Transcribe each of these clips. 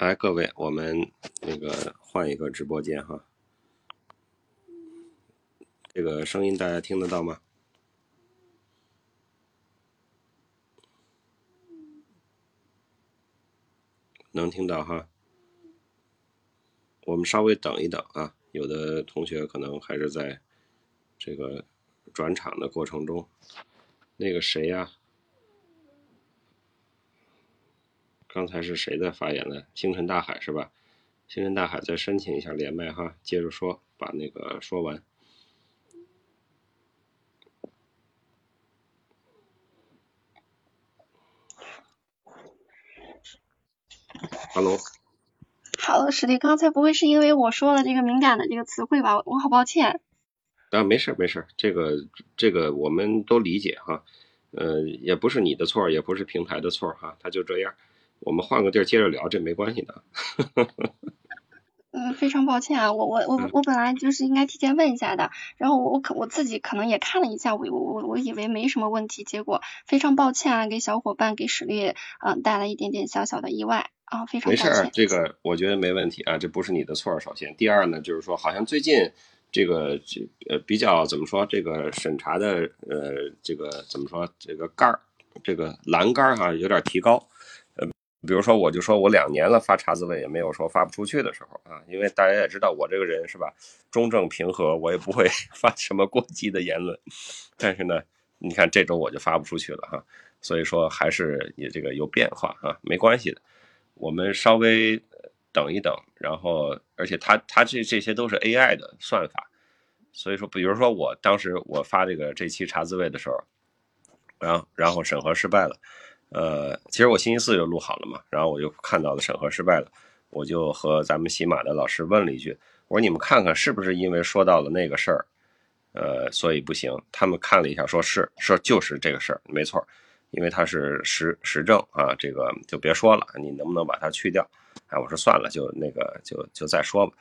来，各位，我们那个换一个直播间哈，这个声音大家听得到吗？能听到哈。我们稍微等一等啊，有的同学可能还是在这个转场的过程中。那个谁呀？刚才是谁在发言呢？星辰大海是吧？星辰大海再申请一下连麦哈，接着说，把那个说完。Hello。好，师弟，刚才不会是因为我说了这个敏感的这个词汇吧？我好抱歉。啊，没事没事，这个这个我们都理解哈。呃，也不是你的错，也不是平台的错哈，他就这样。我们换个地儿接着聊，这没关系的。嗯，非常抱歉啊，我我我我本来就是应该提前问一下的，然后我我可我自己可能也看了一下，我我我我以为没什么问题，结果非常抱歉啊，给小伙伴给史力嗯带来一点点小小的意外啊，非常没事，这个我觉得没问题啊，这不是你的错。首先，第二呢，就是说好像最近这个这呃比较怎么说，这个审查的呃这个怎么说，这个杆儿这个栏杆哈有点提高。比如说，我就说我两年了发查字问也没有说发不出去的时候啊，因为大家也知道我这个人是吧，中正平和，我也不会 发什么过激的言论。但是呢，你看这周我就发不出去了哈，所以说还是也这个有变化啊，没关系的，我们稍微等一等，然后而且他他这这些都是 AI 的算法，所以说比如说我当时我发这个这期查字位的时候，然后然后审核失败了。呃，其实我星期四就录好了嘛，然后我就看到了审核失败了，我就和咱们喜马的老师问了一句，我说你们看看是不是因为说到了那个事儿，呃，所以不行。他们看了一下，说是说就是这个事儿，没错，因为它是实实证啊，这个就别说了，你能不能把它去掉？哎，我说算了，就那个就就再说吧。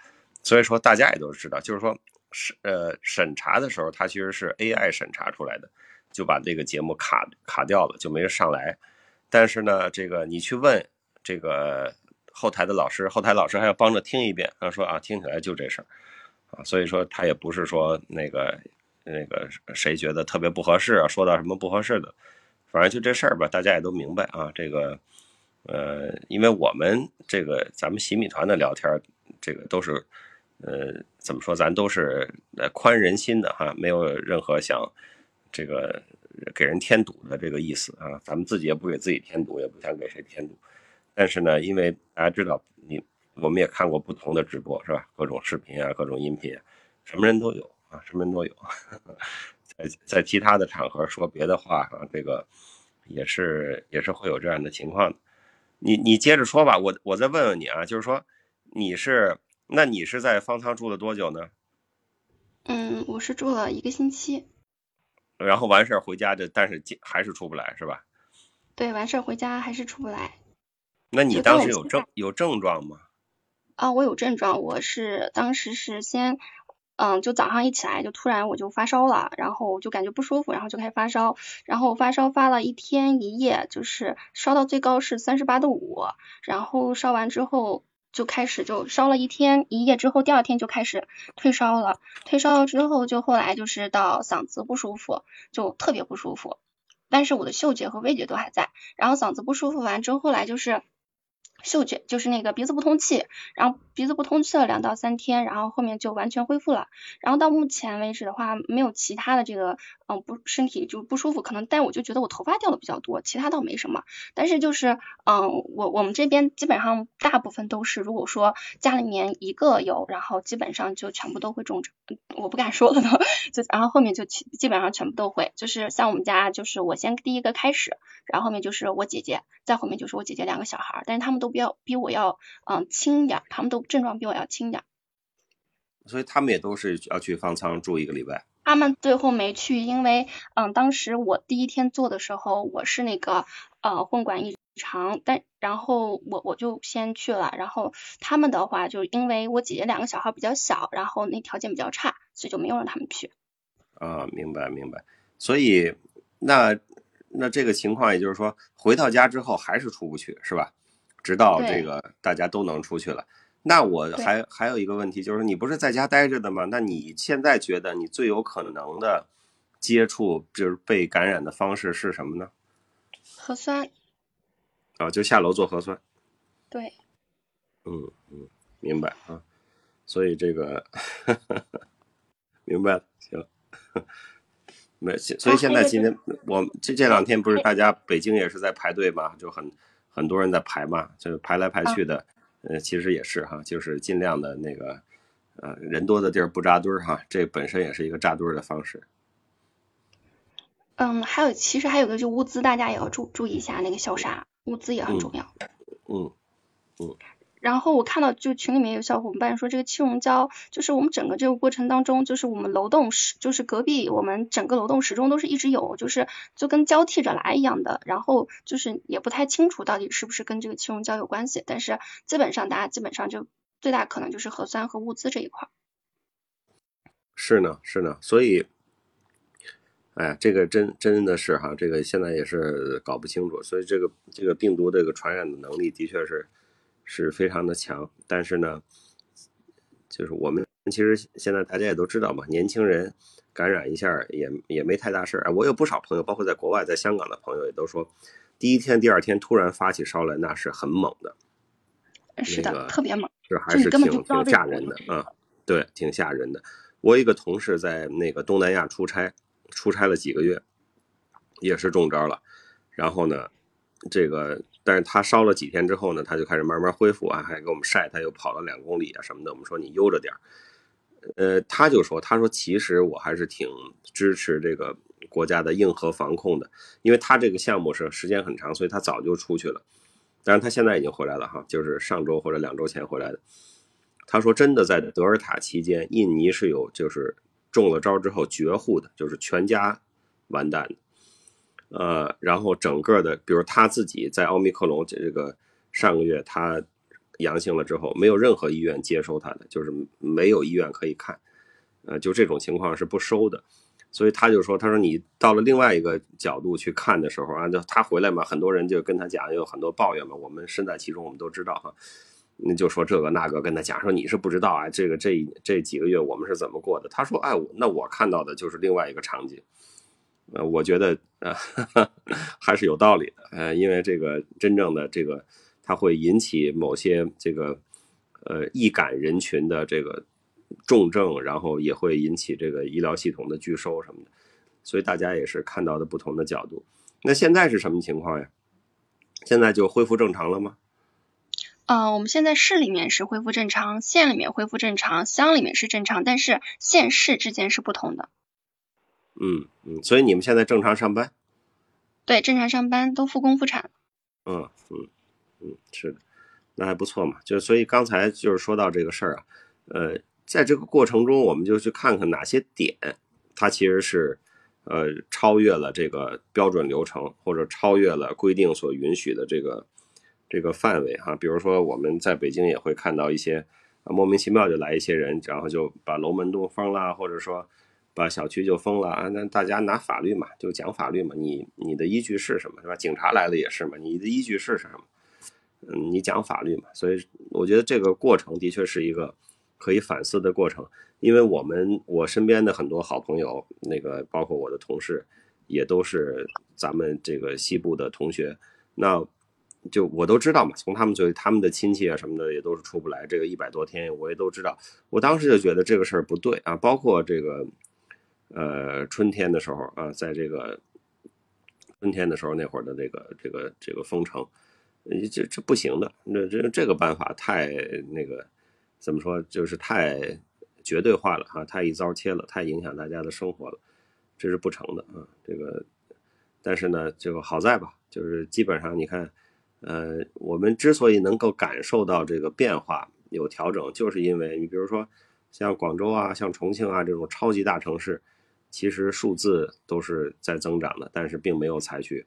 所以说大家也都知道，就是说审呃审查的时候，它其实是 AI 审查出来的，就把这个节目卡卡掉了，就没上来。但是呢，这个你去问这个后台的老师，后台老师还要帮着听一遍，他说啊，听起来就这事儿，啊，所以说他也不是说那个那个谁觉得特别不合适啊，说到什么不合适的，反正就这事儿吧，大家也都明白啊。这个呃，因为我们这个咱们洗米团的聊天，这个都是呃怎么说，咱都是宽人心的哈，没有任何想这个。给人添堵的这个意思啊，咱们自己也不给自己添堵，也不想给谁添堵。但是呢，因为大家知道，你我们也看过不同的直播，是吧？各种视频啊，各种音频，什么人都有啊，什么人都有。在在其他的场合说别的话啊，这个也是也是会有这样的情况的。你你接着说吧，我我再问问你啊，就是说你是那你是在方舱住了多久呢？嗯，我是住了一个星期。然后完事儿回家就，但是还是出不来，是吧？对，完事儿回家还是出不来。那你当时有症有症状吗？啊，我有症状，我是当时是先，嗯，就早上一起来就突然我就发烧了，然后我就感觉不舒服，然后就开始发烧，然后发烧发了一天一夜，就是烧到最高是三十八度五，然后烧完之后。就开始就烧了一天一夜之后，第二天就开始退烧了。退烧了之后，就后来就是到嗓子不舒服，就特别不舒服。但是我的嗅觉和味觉都还在。然后嗓子不舒服完之后，后来就是。嗅觉就是那个鼻子不通气，然后鼻子不通气了两到三天，然后后面就完全恢复了。然后到目前为止的话，没有其他的这个嗯不身体就不舒服，可能但我就觉得我头发掉的比较多，其他倒没什么。但是就是嗯我我们这边基本上大部分都是，如果说家里面一个有，然后基本上就全部都会中招。我不敢说了都，就然后后面就基本上全部都会。就是像我们家就是我先第一个开始，然后后面就是我姐姐，再后面就是我姐姐两个小孩，但是他们都。比较比我要嗯轻一点，他们都症状比我要轻一点，所以他们也都是要去方舱住一个礼拜。他们最后没去，因为嗯当时我第一天做的时候我是那个呃混管异常，但然后我我就先去了，然后他们的话就因为我姐姐两个小孩比较小，然后那条件比较差，所以就没有让他们去。啊，明白明白。所以那那这个情况也就是说回到家之后还是出不去是吧？直到这个大家都能出去了。那我还还有一个问题，就是你不是在家待着的吗？那你现在觉得你最有可能的接触就是被感染的方式是什么呢？核酸，啊，就下楼做核酸。对，嗯嗯，明白啊。所以这个 明白了，行。没，所以现在今天我这这两天不是大家北京也是在排队嘛，就很很多人在排嘛，就排来排去的。呃，其实也是哈，就是尽量的那个，呃，人多的地儿不扎堆儿哈，这本身也是一个扎堆儿的方式。嗯，还有其实还有个就物资，大家也要注注意一下那个消杀，物资也很重要。嗯然后我看到就群里面有小伙伴说，这个气溶胶就是我们整个这个过程当中，就是我们楼栋始，就是隔壁我们整个楼栋始终都是一直有，就是就跟交替着来一样的。然后就是也不太清楚到底是不是跟这个气溶胶有关系，但是基本上大家基本上就最大可能就是核酸和物资这一块。是呢，是呢，所以，哎呀，这个真真的是哈，这个现在也是搞不清楚，所以这个这个病毒这个传染的能力的确是是非常的强，但是呢，就是我们其实现在大家也都知道嘛，年轻人感染一下也也没太大事儿。哎，我有不少朋友，包括在国外，在香港的朋友也都说，第一天、第二天突然发起烧来，那是很猛的，是的，那个特别猛。是还是挺挺吓人的啊，对，挺吓人的。我有一个同事在那个东南亚出差，出差了几个月，也是中招了。然后呢，这个但是他烧了几天之后呢，他就开始慢慢恢复啊，还给我们晒，他又跑了两公里啊什么的。我们说你悠着点儿。呃，他就说，他说其实我还是挺支持这个国家的硬核防控的，因为他这个项目是时间很长，所以他早就出去了。但是他现在已经回来了哈，就是上周或者两周前回来的。他说，真的在德尔塔期间，印尼是有就是中了招之后绝户的，就是全家完蛋的。呃，然后整个的，比如他自己在奥密克戎这个上个月他阳性了之后，没有任何医院接收他的，就是没有医院可以看，呃，就这种情况是不收的。所以他就说，他说你到了另外一个角度去看的时候啊，就他回来嘛，很多人就跟他讲，有很多抱怨嘛，我们身在其中，我们都知道哈。那就说这个那个，跟他讲说你是不知道啊，这个这这几个月我们是怎么过的？他说，哎，那我看到的就是另外一个场景。呃，我觉得呃 还是有道理的，呃，因为这个真正的这个它会引起某些这个呃易感人群的这个重症，然后也会引起这个医疗系统的拒收什么的，所以大家也是看到的不同的角度。那现在是什么情况呀？现在就恢复正常了吗？嗯，我们现在市里面是恢复正常，县里面恢复正常，乡里面是正常，但是县市之间是不同的。嗯嗯，所以你们现在正常上班？对，正常上班都复工复产。嗯嗯嗯，是的，那还不错嘛。就所以刚才就是说到这个事儿啊，呃，在这个过程中，我们就去看看哪些点，它其实是呃超越了这个标准流程，或者超越了规定所允许的这个这个范围哈。比如说我们在北京也会看到一些啊莫名其妙就来一些人，然后就把楼门都封了，或者说。把小区就封了啊！那大家拿法律嘛，就讲法律嘛。你你的依据是什么，是吧？警察来了也是嘛，你的依据是什么？嗯，你讲法律嘛。所以我觉得这个过程的确是一个可以反思的过程。因为我们我身边的很多好朋友，那个包括我的同事，也都是咱们这个西部的同学。那就我都知道嘛，从他们嘴里，他们的亲戚啊什么的也都是出不来。这个一百多天，我也都知道。我当时就觉得这个事儿不对啊，包括这个。呃，春天的时候啊，在这个春天的时候，那会儿的这个这个这个封城，这这不行的，这这这个办法太那个怎么说，就是太绝对化了哈，太一刀切了，太影响大家的生活了，这是不成的啊。这个，但是呢，就好在吧，就是基本上你看，呃，我们之所以能够感受到这个变化有调整，就是因为你比如说像广州啊，像重庆啊这种超级大城市。其实数字都是在增长的，但是并没有采取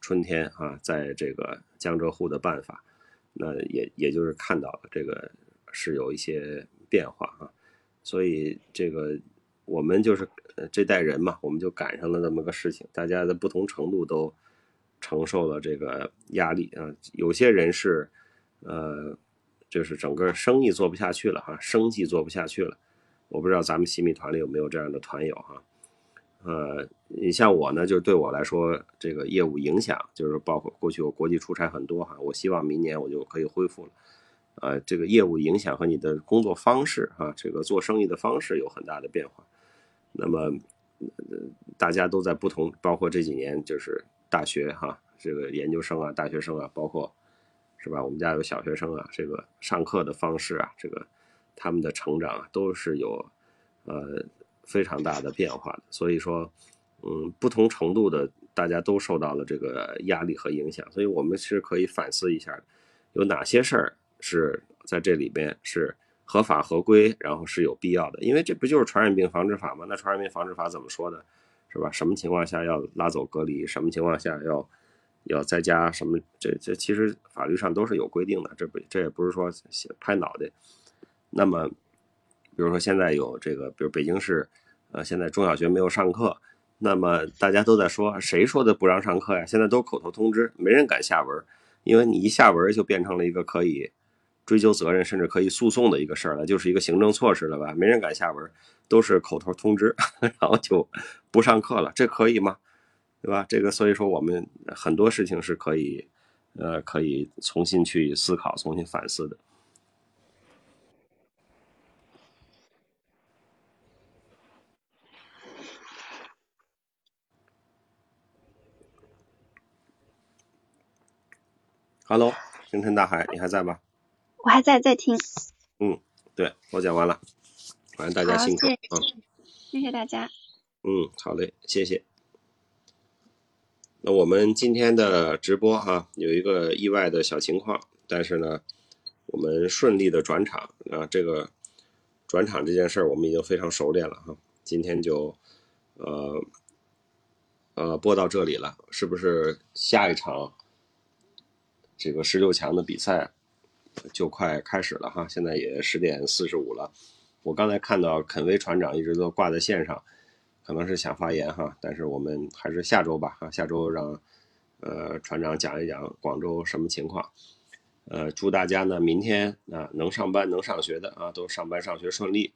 春天啊，在这个江浙沪的办法，那也也就是看到了这个是有一些变化啊，所以这个我们就是这代人嘛，我们就赶上了这么个事情，大家的不同程度都承受了这个压力啊。有些人是呃，就是整个生意做不下去了哈，生计做不下去了。我不知道咱们新米团里有没有这样的团友哈。呃，你像我呢，就是对我来说，这个业务影响就是包括过去我国际出差很多哈，我希望明年我就可以恢复了。呃，这个业务影响和你的工作方式哈，这个做生意的方式有很大的变化。那么，大家都在不同，包括这几年就是大学哈，这个研究生啊、大学生啊，包括是吧？我们家有小学生啊，这个上课的方式啊，这个他们的成长，都是有呃。非常大的变化的，所以说，嗯，不同程度的大家都受到了这个压力和影响，所以我们是可以反思一下，有哪些事儿是在这里边是合法合规，然后是有必要的，因为这不就是传染病防治法吗？那传染病防治法怎么说的，是吧？什么情况下要拉走隔离？什么情况下要要在家？什么？这这其实法律上都是有规定的，这不这也不是说拍脑袋。那么。比如说现在有这个，比如北京市，呃，现在中小学没有上课，那么大家都在说，谁说的不让上课呀？现在都口头通知，没人敢下文，因为你一下文就变成了一个可以追究责任，甚至可以诉讼的一个事儿了，就是一个行政措施了吧？没人敢下文，都是口头通知，然后就不上课了，这可以吗？对吧？这个所以说我们很多事情是可以，呃，可以重新去思考、重新反思的。Hello，星辰大海，你还在吗？我还在，在听。嗯，对我讲完了，反正大家辛苦，嗯，谢谢大家。嗯，好嘞，谢谢。那我们今天的直播哈，有一个意外的小情况，但是呢，我们顺利的转场啊，这个转场这件事儿我们已经非常熟练了哈。今天就呃呃播到这里了，是不是下一场？这个十六强的比赛就快开始了哈，现在也十点四十五了。我刚才看到肯威船长一直都挂在线上，可能是想发言哈，但是我们还是下周吧哈，下周让呃船长讲一讲广州什么情况。呃，祝大家呢明天啊能上班能上学的啊都上班上学顺利，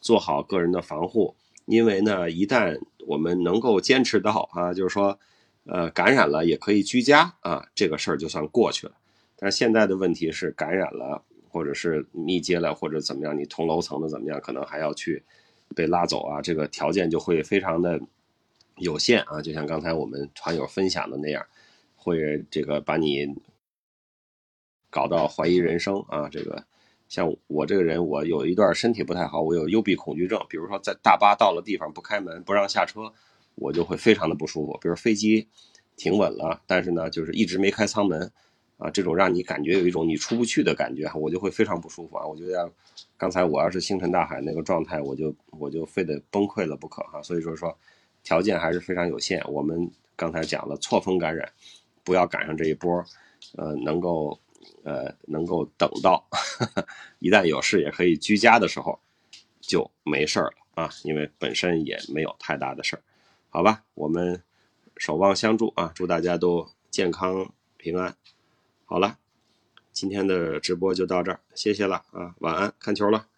做好个人的防护，因为呢一旦我们能够坚持到啊，就是说。呃，感染了也可以居家啊，这个事儿就算过去了。但是现在的问题是，感染了或者是密接了或者怎么样，你同楼层的怎么样，可能还要去被拉走啊，这个条件就会非常的有限啊。就像刚才我们团友分享的那样，会这个把你搞到怀疑人生啊。这个像我这个人，我有一段身体不太好，我有幽闭恐惧症，比如说在大巴到了地方不开门，不让下车。我就会非常的不舒服，比如飞机停稳了，但是呢，就是一直没开舱门，啊，这种让你感觉有一种你出不去的感觉，我就会非常不舒服啊。我觉得刚才我要是星辰大海那个状态，我就我就非得崩溃了不可哈。所以说说条件还是非常有限。我们刚才讲了错峰感染，不要赶上这一波，呃，能够呃能够等到 一旦有事也可以居家的时候就没事儿了啊，因为本身也没有太大的事儿。好吧，我们守望相助啊！祝大家都健康平安。好了，今天的直播就到这儿，谢谢了啊！晚安，看球了。